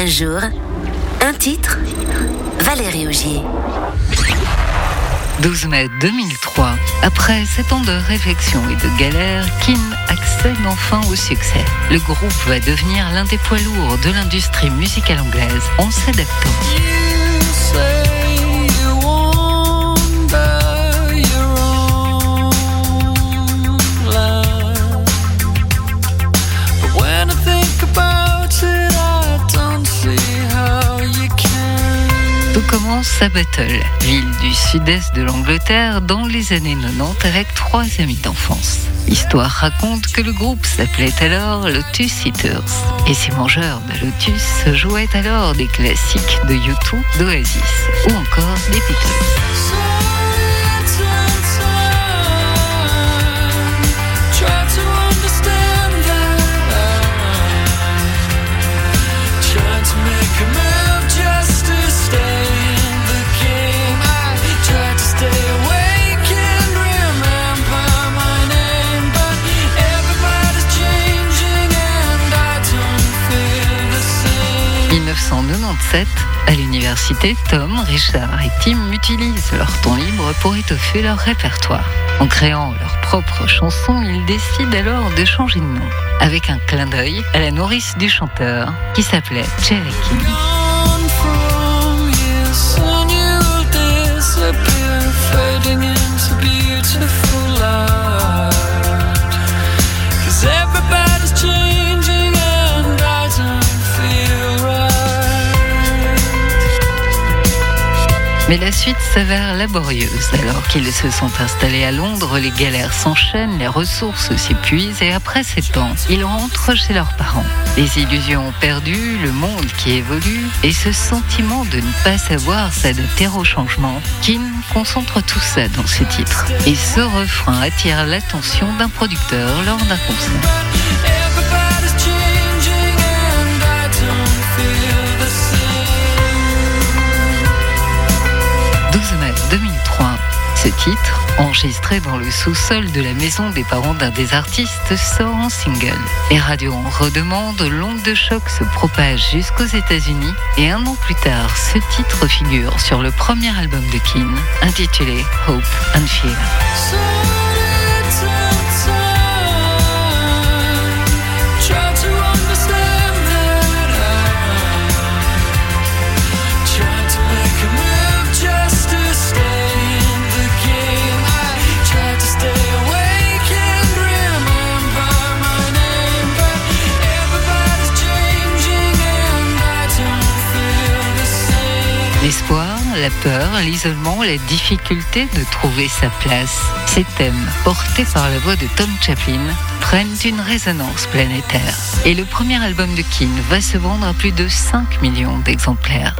Un jour, un titre, Valérie Augier. 12 mai 2003, après 7 ans de réflexion et de galère, Kin accède enfin au succès. Le groupe va devenir l'un des poids lourds de l'industrie musicale anglaise en s'adaptant. Commence à Battle, ville du sud-est de l'Angleterre, dans les années 90 avec trois amis d'enfance. L'histoire raconte que le groupe s'appelait alors Lotus Eaters et ces mangeurs de lotus jouaient alors des classiques de U2, d'Oasis ou encore des Beatles. À l'université, Tom, Richard et Tim utilisent leur temps libre pour étoffer leur répertoire. En créant leurs propres chansons, ils décident alors de changer de nom, avec un clin d'œil à la nourrice du chanteur, qui s'appelait Cherokee. Mais la suite s'avère laborieuse. Alors qu'ils se sont installés à Londres, les galères s'enchaînent, les ressources s'épuisent et après sept ans, ils rentrent chez leurs parents. Les illusions perdues, le monde qui évolue et ce sentiment de ne pas savoir s'adapter au changement. Kim concentre tout ça dans ce titre. Et ce refrain attire l'attention d'un producteur lors d'un concert. Ce titre, enregistré dans le sous-sol de la maison des parents d'un des artistes, sort en single. Les radios en redemandent, l'onde de choc se propage jusqu'aux États-Unis et un an plus tard, ce titre figure sur le premier album de Keane, intitulé Hope and Fear. L'espoir, la peur, l'isolement, la difficulté de trouver sa place. Ces thèmes, portés par la voix de Tom Chaplin, prennent une résonance planétaire. Et le premier album de Keane va se vendre à plus de 5 millions d'exemplaires.